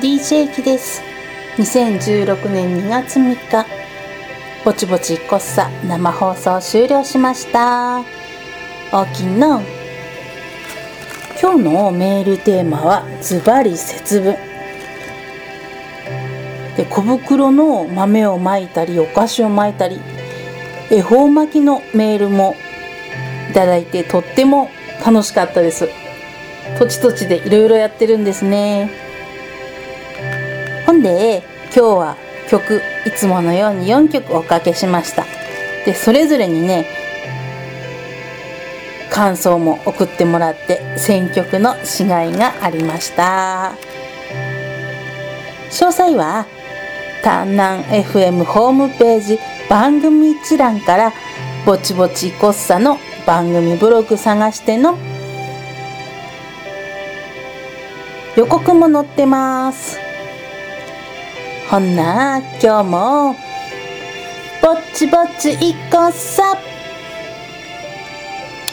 DJ キです。2016年2月3日。ぼちぼちこっさ生放送終了しました。おきの。今日のメールテーマはズバリ節分。で小袋の豆をまいたりお菓子をまいたり恵方巻きのメールもいただいてとっても楽しかったです。土地土地でいろいろやってるんですね。ほんで今日は曲いつものように4曲おかけしました。でそれぞれにね感想も送ってもらって選曲のしがいがありました。詳細は丹南 FM ホームページ番組一覧からぼちぼちこっさの番組ブログ探しての予告も載ってます。ほんな今日もぼっちぼっちいこうさ。